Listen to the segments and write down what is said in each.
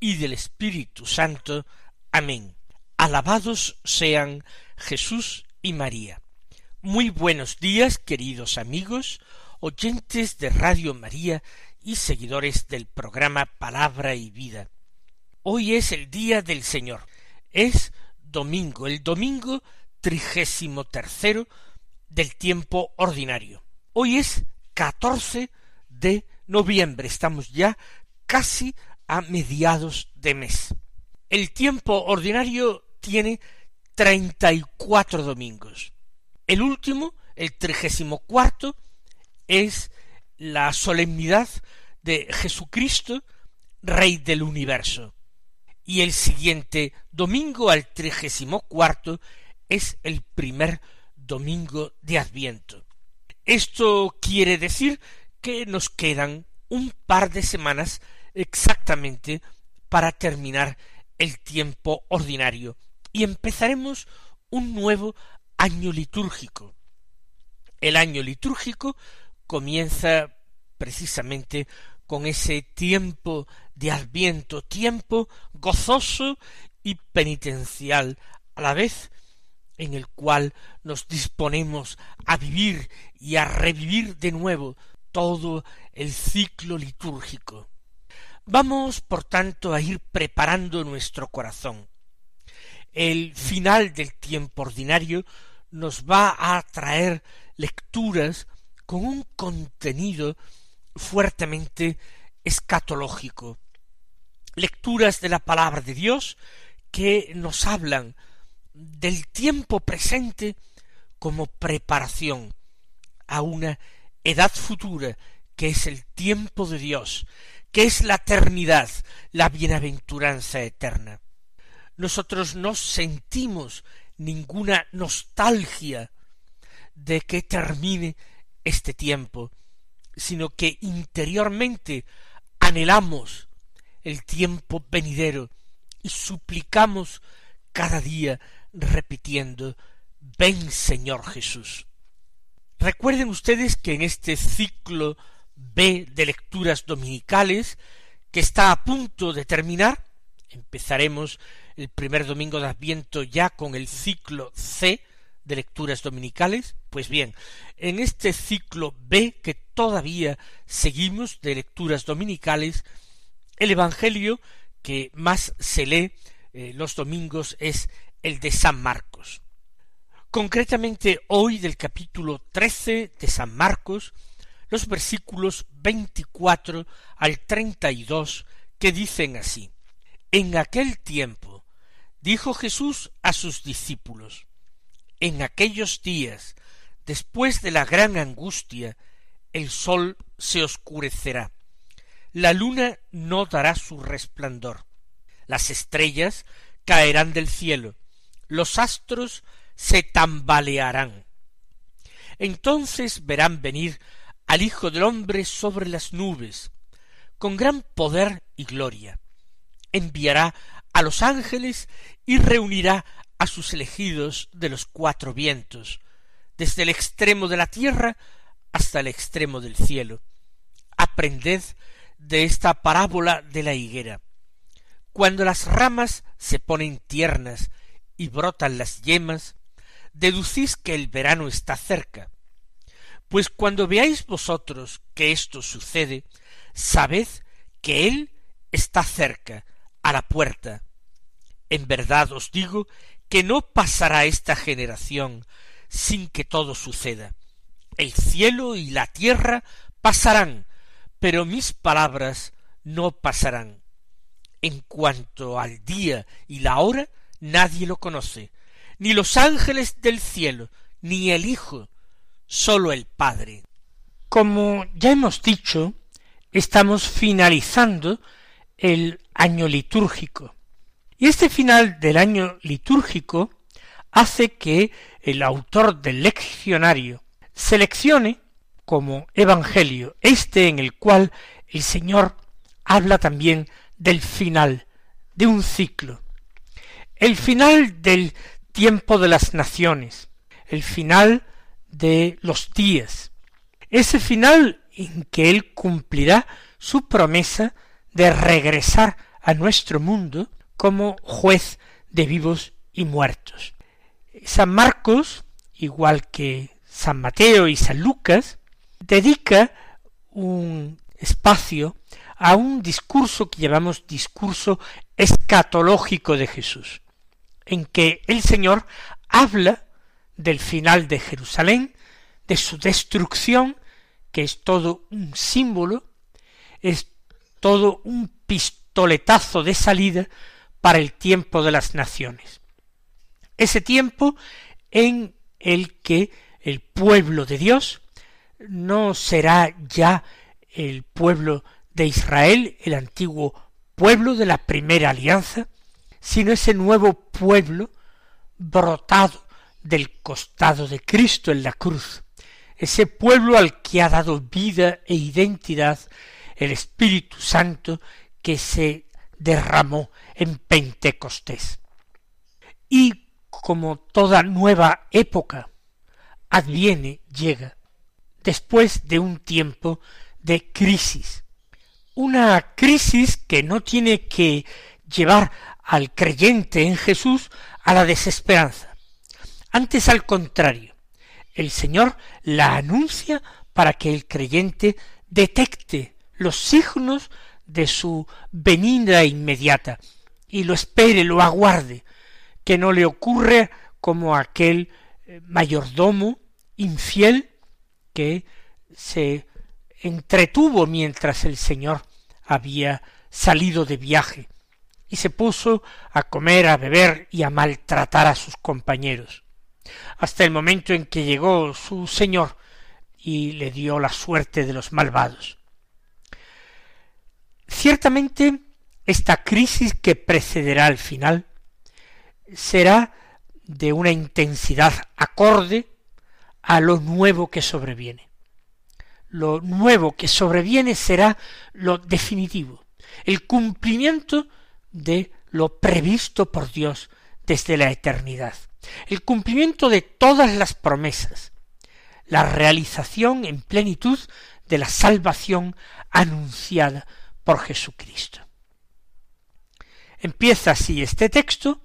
y del Espíritu Santo. Amén. Alabados sean Jesús y María. Muy buenos días, queridos amigos, oyentes de Radio María y seguidores del programa Palabra y Vida. Hoy es el día del Señor. Es domingo, el domingo trigésimo tercero del tiempo ordinario. Hoy es catorce de noviembre. Estamos ya casi a mediados de mes. El tiempo ordinario tiene treinta y cuatro domingos. El último, el trigésimo cuarto, es la solemnidad de Jesucristo, Rey del universo. Y el siguiente domingo, al trigésimo cuarto, es el primer domingo de Adviento. Esto quiere decir que nos quedan un par de semanas exactamente para terminar el tiempo ordinario y empezaremos un nuevo año litúrgico. El año litúrgico comienza precisamente con ese tiempo de adviento, tiempo gozoso y penitencial a la vez, en el cual nos disponemos a vivir y a revivir de nuevo todo el ciclo litúrgico. Vamos, por tanto, a ir preparando nuestro corazón. El final del tiempo ordinario nos va a traer lecturas con un contenido fuertemente escatológico, lecturas de la palabra de Dios que nos hablan del tiempo presente como preparación a una edad futura, que es el tiempo de Dios, que es la eternidad, la bienaventuranza eterna. Nosotros no sentimos ninguna nostalgia de que termine este tiempo, sino que interiormente anhelamos el tiempo venidero y suplicamos cada día repitiendo Ven Señor Jesús. Recuerden ustedes que en este ciclo B de lecturas dominicales, que está a punto de terminar, empezaremos el primer domingo de Adviento ya con el ciclo C de lecturas dominicales, pues bien, en este ciclo B que todavía seguimos de lecturas dominicales, el Evangelio que más se lee eh, los domingos es el de San Marcos. Concretamente hoy del capítulo trece de San Marcos, los versículos veinticuatro al treinta y dos que dicen así En aquel tiempo dijo Jesús a sus discípulos En aquellos días, después de la gran angustia, el sol se oscurecerá, la luna no dará su resplandor, las estrellas caerán del cielo, los astros se tambalearán. Entonces verán venir al Hijo del hombre sobre las nubes, con gran poder y gloria. Enviará a los ángeles y reunirá a sus elegidos de los cuatro vientos, desde el extremo de la tierra hasta el extremo del cielo. Aprended de esta parábola de la higuera. Cuando las ramas se ponen tiernas y brotan las yemas, deducís que el verano está cerca. Pues cuando veáis vosotros que esto sucede, sabed que Él está cerca, a la puerta. En verdad os digo que no pasará esta generación sin que todo suceda. El cielo y la tierra pasarán, pero mis palabras no pasarán. En cuanto al día y la hora, nadie lo conoce, ni los ángeles del cielo, ni el Hijo, sólo el Padre. Como ya hemos dicho, estamos finalizando el año litúrgico. Y este final del año litúrgico hace que el autor del leccionario seleccione como evangelio este en el cual el Señor habla también del final de un ciclo, el final del tiempo de las naciones, el final de los días, ese final en que Él cumplirá su promesa de regresar a nuestro mundo como juez de vivos y muertos. San Marcos, igual que San Mateo y San Lucas, dedica un espacio a un discurso que llamamos discurso escatológico de Jesús, en que el Señor habla del final de Jerusalén, de su destrucción, que es todo un símbolo, es todo un pistoletazo de salida para el tiempo de las naciones. Ese tiempo en el que el pueblo de Dios no será ya el pueblo de Israel, el antiguo pueblo de la primera alianza, sino ese nuevo pueblo brotado del costado de Cristo en la cruz, ese pueblo al que ha dado vida e identidad el Espíritu Santo que se derramó en Pentecostés. Y como toda nueva época adviene, llega, después de un tiempo de crisis. Una crisis que no tiene que llevar al creyente en Jesús a la desesperanza. Antes al contrario, el Señor la anuncia para que el creyente detecte los signos de su venida inmediata y lo espere, lo aguarde, que no le ocurre como aquel eh, mayordomo infiel que se entretuvo mientras el Señor había salido de viaje y se puso a comer, a beber y a maltratar a sus compañeros, hasta el momento en que llegó su Señor y le dio la suerte de los malvados. Ciertamente, esta crisis que precederá al final será de una intensidad acorde a lo nuevo que sobreviene. Lo nuevo que sobreviene será lo definitivo, el cumplimiento de lo previsto por Dios desde la eternidad, el cumplimiento de todas las promesas, la realización en plenitud de la salvación anunciada por Jesucristo. Empieza así este texto,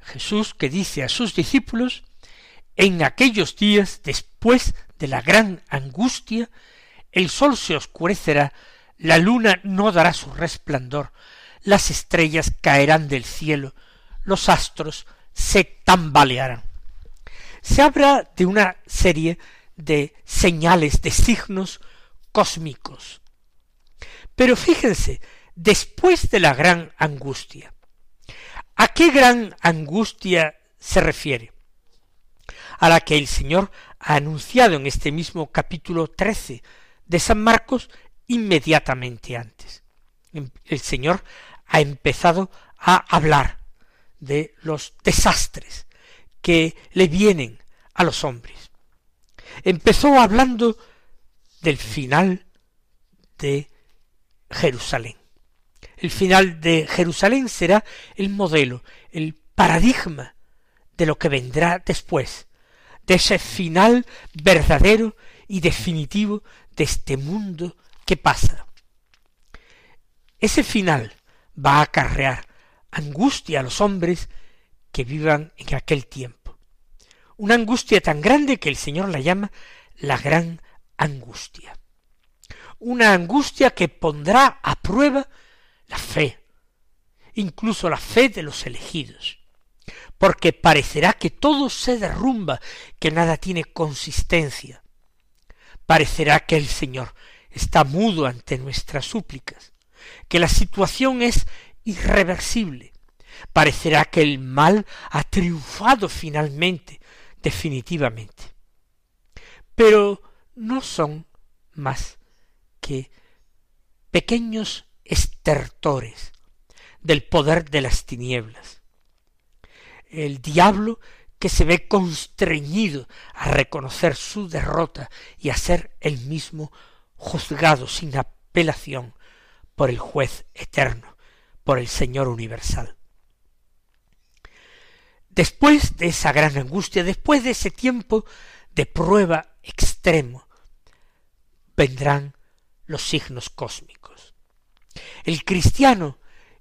Jesús que dice a sus discípulos, en aquellos días después de la gran angustia, el sol se oscurecerá, la luna no dará su resplandor, las estrellas caerán del cielo, los astros se tambalearán. Se habla de una serie de señales, de signos cósmicos. Pero fíjense, después de la gran angustia, ¿a qué gran angustia se refiere? A la que el Señor ha anunciado en este mismo capítulo trece de San Marcos inmediatamente antes. El Señor ha empezado a hablar de los desastres que le vienen a los hombres. Empezó hablando del final de Jerusalén. El final de Jerusalén será el modelo, el paradigma de lo que vendrá después, de ese final verdadero y definitivo de este mundo que pasa. Ese final va a acarrear angustia a los hombres que vivan en aquel tiempo. Una angustia tan grande que el Señor la llama la gran angustia. Una angustia que pondrá a prueba la fe, incluso la fe de los elegidos, porque parecerá que todo se derrumba, que nada tiene consistencia. Parecerá que el Señor está mudo ante nuestras súplicas, que la situación es irreversible. Parecerá que el mal ha triunfado finalmente, definitivamente. Pero no son más que pequeños estertores del poder de las tinieblas, el diablo que se ve constreñido a reconocer su derrota y a ser el mismo juzgado sin apelación por el juez eterno, por el Señor universal. Después de esa gran angustia, después de ese tiempo de prueba extremo, vendrán los signos cósmicos. El cristiano,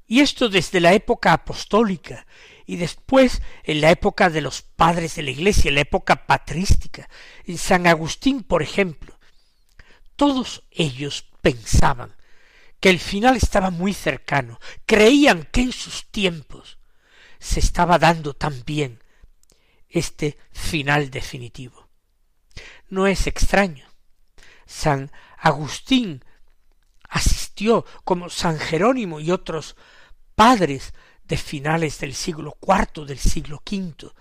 y esto desde la época apostólica, y después en la época de los padres de la Iglesia, en la época patrística, en San Agustín, por ejemplo, todos ellos pensaban que el final estaba muy cercano, creían que en sus tiempos se estaba dando también este final definitivo. No es extraño. San Agustín asistió, como San Jerónimo y otros padres de finales del siglo IV, del siglo V,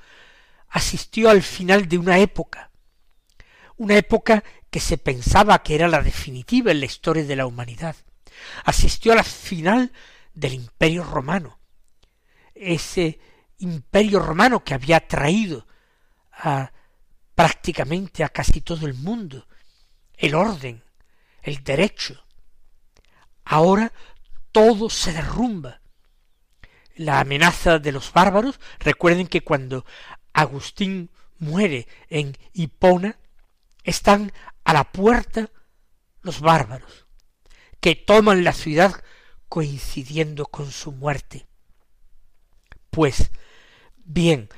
asistió al final de una época, una época que se pensaba que era la definitiva en la historia de la humanidad. Asistió al final del imperio romano, ese imperio romano que había traído a prácticamente a casi todo el mundo el orden, el derecho. Ahora todo se derrumba la amenaza de los bárbaros. Recuerden que cuando Agustín muere en Hipona, están a la puerta los bárbaros, que toman la ciudad coincidiendo con su muerte. Pues bien,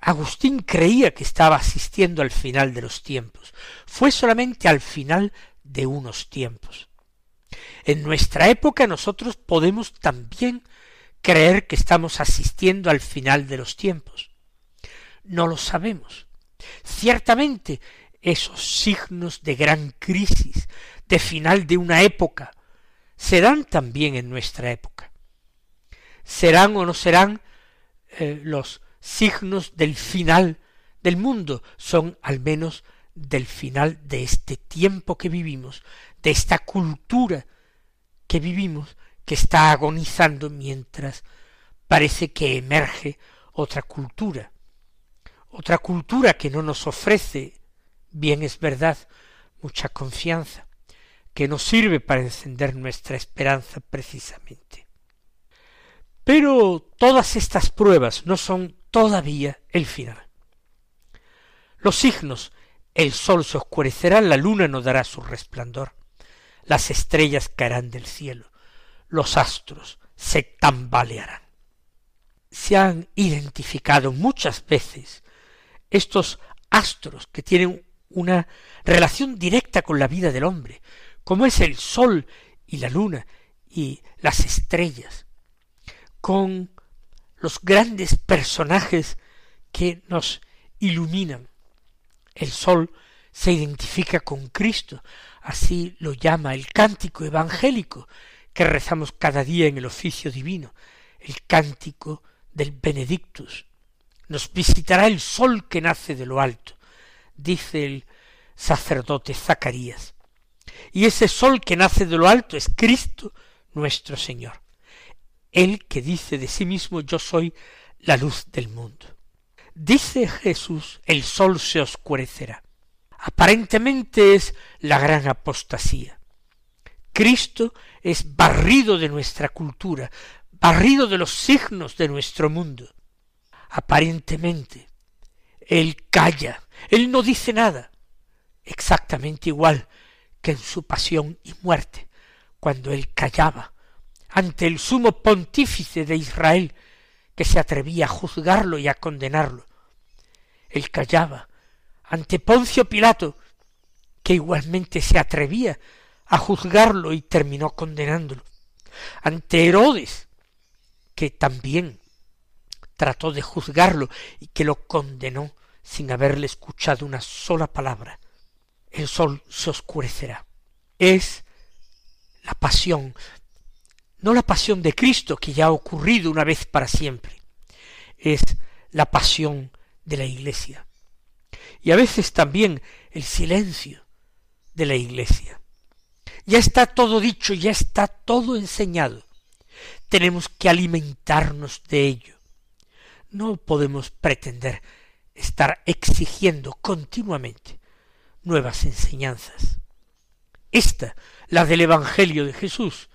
Agustín creía que estaba asistiendo al final de los tiempos. Fue solamente al final de unos tiempos. En nuestra época nosotros podemos también creer que estamos asistiendo al final de los tiempos. No lo sabemos. Ciertamente esos signos de gran crisis, de final de una época, serán también en nuestra época. Serán o no serán eh, los signos del final del mundo, son al menos del final de este tiempo que vivimos, de esta cultura que vivimos, que está agonizando mientras parece que emerge otra cultura, otra cultura que no nos ofrece, bien es verdad, mucha confianza, que nos sirve para encender nuestra esperanza precisamente. Pero todas estas pruebas no son todavía el final. Los signos, el sol se oscurecerá, la luna no dará su resplandor, las estrellas caerán del cielo, los astros se tambalearán. Se han identificado muchas veces estos astros que tienen una relación directa con la vida del hombre, como es el sol y la luna y las estrellas, con los grandes personajes que nos iluminan. El sol se identifica con Cristo, así lo llama el cántico evangélico, que rezamos cada día en el oficio divino, el cántico del Benedictus. Nos visitará el sol que nace de lo alto, dice el sacerdote Zacarías. Y ese sol que nace de lo alto es Cristo nuestro Señor. Él que dice de sí mismo yo soy la luz del mundo. Dice Jesús el sol se oscurecerá. Aparentemente es la gran apostasía. Cristo es barrido de nuestra cultura, barrido de los signos de nuestro mundo. Aparentemente, Él calla, Él no dice nada, exactamente igual que en su pasión y muerte, cuando Él callaba ante el sumo pontífice de Israel, que se atrevía a juzgarlo y a condenarlo. Él callaba ante Poncio Pilato, que igualmente se atrevía a juzgarlo y terminó condenándolo. Ante Herodes, que también trató de juzgarlo y que lo condenó sin haberle escuchado una sola palabra. El sol se oscurecerá. Es la pasión, no la pasión de Cristo que ya ha ocurrido una vez para siempre, es la pasión de la Iglesia. Y a veces también el silencio de la Iglesia. Ya está todo dicho, ya está todo enseñado. Tenemos que alimentarnos de ello. no podemos pretender estar exigiendo continuamente nuevas enseñanzas. Esta, la del Evangelio de Jesús,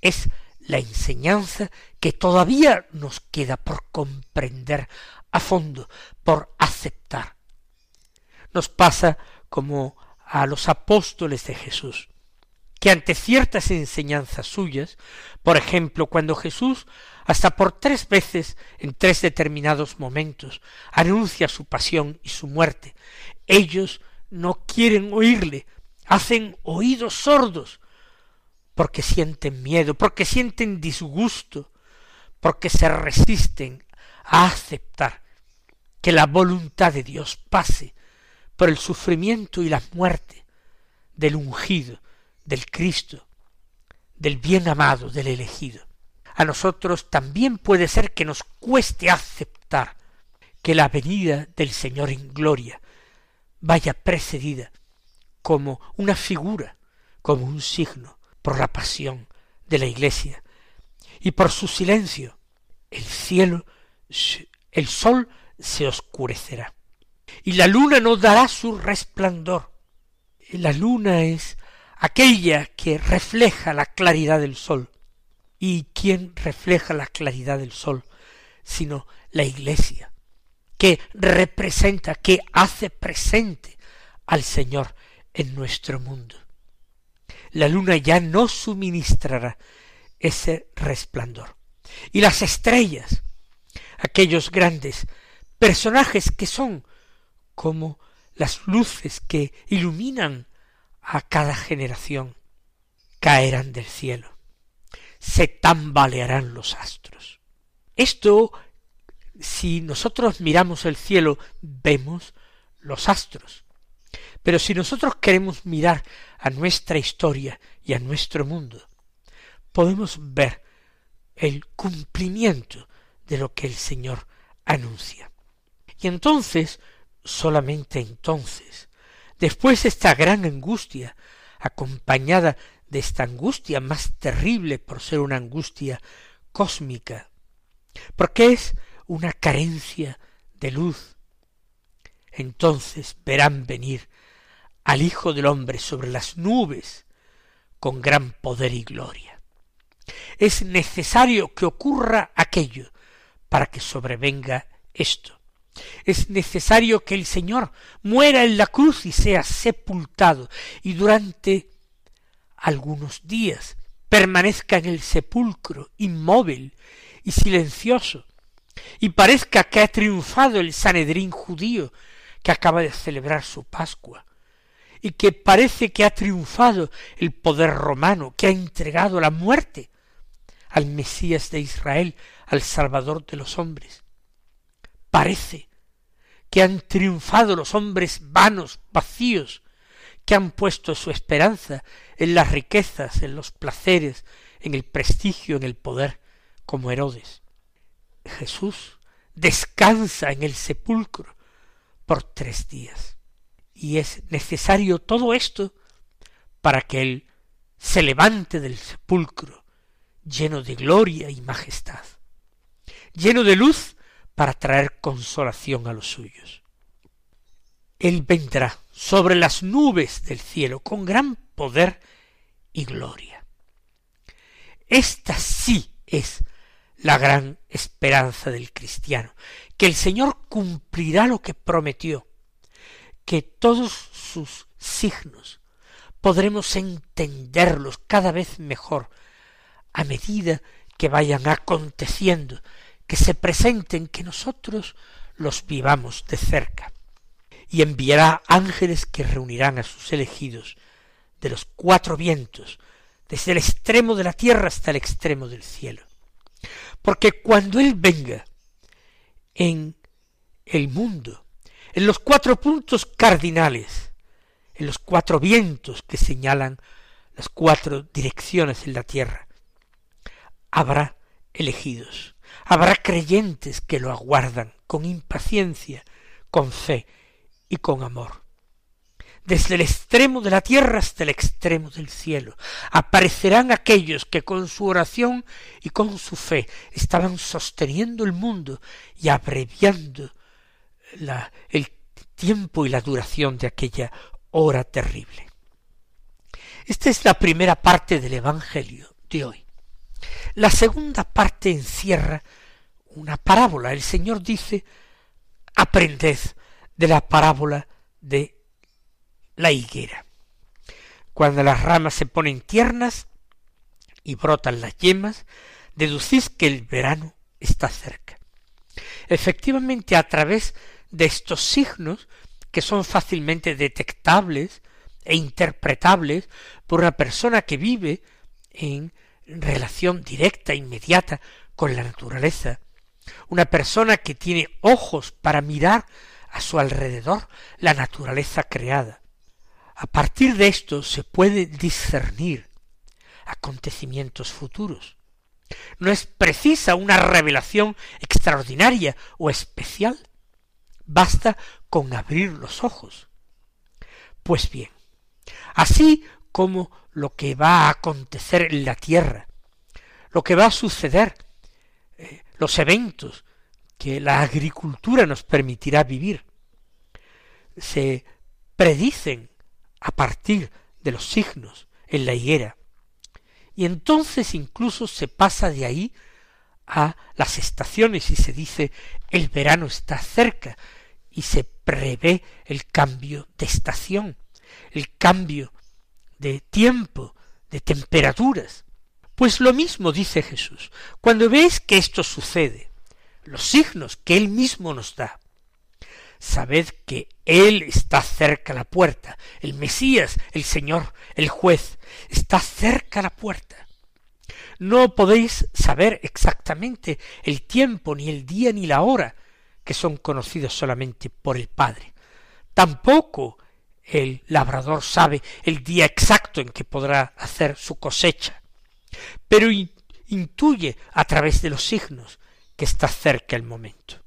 es la enseñanza que todavía nos queda por comprender a fondo, por aceptar. Nos pasa como a los apóstoles de Jesús, que ante ciertas enseñanzas suyas, por ejemplo, cuando Jesús hasta por tres veces en tres determinados momentos anuncia su pasión y su muerte, ellos no quieren oírle, hacen oídos sordos, porque sienten miedo, porque sienten disgusto, porque se resisten a aceptar que la voluntad de Dios pase por el sufrimiento y la muerte del ungido, del Cristo, del bien amado, del elegido. A nosotros también puede ser que nos cueste aceptar que la venida del Señor en gloria vaya precedida como una figura, como un signo, por la pasión de la Iglesia. Y por su silencio, el cielo, el sol se oscurecerá. Y la luna no dará su resplandor. La luna es aquella que refleja la claridad del sol. ¿Y quién refleja la claridad del sol? sino la Iglesia, que representa, que hace presente al Señor en nuestro mundo. La luna ya no suministrará ese resplandor. Y las estrellas, aquellos grandes personajes que son como las luces que iluminan a cada generación, caerán del cielo, se tambalearán los astros. Esto, si nosotros miramos el cielo, vemos los astros, pero si nosotros queremos mirar a nuestra historia y a nuestro mundo, podemos ver el cumplimiento de lo que el Señor anuncia. Y entonces, solamente entonces, después de esta gran angustia, acompañada de esta angustia más terrible por ser una angustia cósmica, porque es una carencia de luz, entonces verán venir al Hijo del Hombre sobre las nubes con gran poder y gloria. Es necesario que ocurra aquello para que sobrevenga esto. Es necesario que el Señor muera en la cruz y sea sepultado y durante algunos días permanezca en el sepulcro inmóvil y silencioso y parezca que ha triunfado el Sanedrín judío que acaba de celebrar su Pascua y que parece que ha triunfado el poder romano, que ha entregado la muerte al Mesías de Israel, al Salvador de los hombres. Parece que han triunfado los hombres vanos, vacíos, que han puesto su esperanza en las riquezas, en los placeres, en el prestigio, en el poder, como Herodes. Jesús descansa en el sepulcro por tres días. Y es necesario todo esto para que Él se levante del sepulcro lleno de gloria y majestad, lleno de luz para traer consolación a los suyos. Él vendrá sobre las nubes del cielo con gran poder y gloria. Esta sí es la gran esperanza del cristiano, que el Señor cumplirá lo que prometió, que todos sus signos podremos entenderlos cada vez mejor a medida que vayan aconteciendo, que se presenten, que nosotros los vivamos de cerca. Y enviará ángeles que reunirán a sus elegidos de los cuatro vientos, desde el extremo de la tierra hasta el extremo del cielo. Porque cuando Él venga en el mundo en los cuatro puntos cardinales, en los cuatro vientos que señalan las cuatro direcciones en la tierra. Habrá elegidos, habrá creyentes que lo aguardan con impaciencia, con fe y con amor. Desde el extremo de la tierra hasta el extremo del cielo. Aparecerán aquellos que con su oración y con su fe estaban sosteniendo el mundo y abreviando la, el tiempo y la duración de aquella hora terrible. Esta es la primera parte del Evangelio de hoy. La segunda parte encierra una parábola. El Señor dice, aprended de la parábola de la higuera. Cuando las ramas se ponen tiernas y brotan las yemas, deducís que el verano está cerca. Efectivamente, a través de estos signos, que son fácilmente detectables e interpretables por una persona que vive en relación directa, inmediata con la naturaleza, una persona que tiene ojos para mirar a su alrededor la naturaleza creada. A partir de esto se puede discernir acontecimientos futuros. No es precisa una revelación extraordinaria o especial. Basta con abrir los ojos. Pues bien, así como lo que va a acontecer en la tierra, lo que va a suceder, eh, los eventos que la agricultura nos permitirá vivir, se predicen a partir de los signos en la higuera, y entonces incluso se pasa de ahí a las estaciones y se dice el verano está cerca y se prevé el cambio de estación, el cambio de tiempo, de temperaturas. Pues lo mismo dice Jesús. Cuando veis que esto sucede, los signos que Él mismo nos da, sabed que Él está cerca a la puerta, el Mesías, el Señor, el juez, está cerca a la puerta. No podéis saber exactamente el tiempo, ni el día, ni la hora, que son conocidos solamente por el Padre. Tampoco el labrador sabe el día exacto en que podrá hacer su cosecha, pero intuye a través de los signos que está cerca el momento.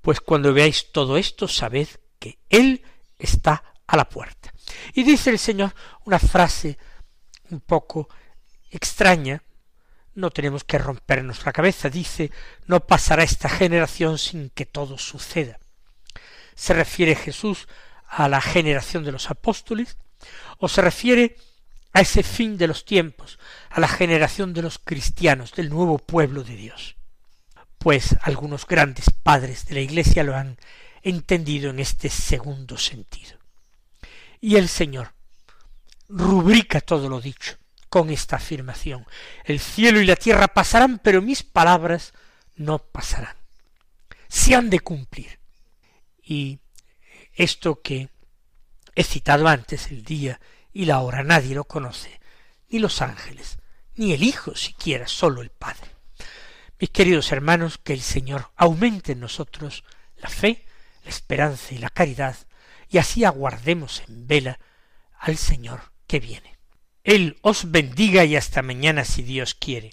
Pues cuando veáis todo esto, sabed que Él está a la puerta. Y dice el Señor una frase un poco extraña, no tenemos que rompernos la cabeza, dice, no pasará esta generación sin que todo suceda. Se refiere Jesús a la generación de los apóstoles, o se refiere a ese fin de los tiempos, a la generación de los cristianos, del nuevo pueblo de Dios. Pues algunos grandes padres de la Iglesia lo han entendido en este segundo sentido. Y el Señor rubrica todo lo dicho con esta afirmación. El cielo y la tierra pasarán, pero mis palabras no pasarán. Se han de cumplir. Y esto que he citado antes, el día y la hora, nadie lo conoce, ni los ángeles, ni el Hijo siquiera, solo el Padre. Mis queridos hermanos, que el Señor aumente en nosotros la fe, la esperanza y la caridad, y así aguardemos en vela al Señor que viene. Él os bendiga y hasta mañana si Dios quiere.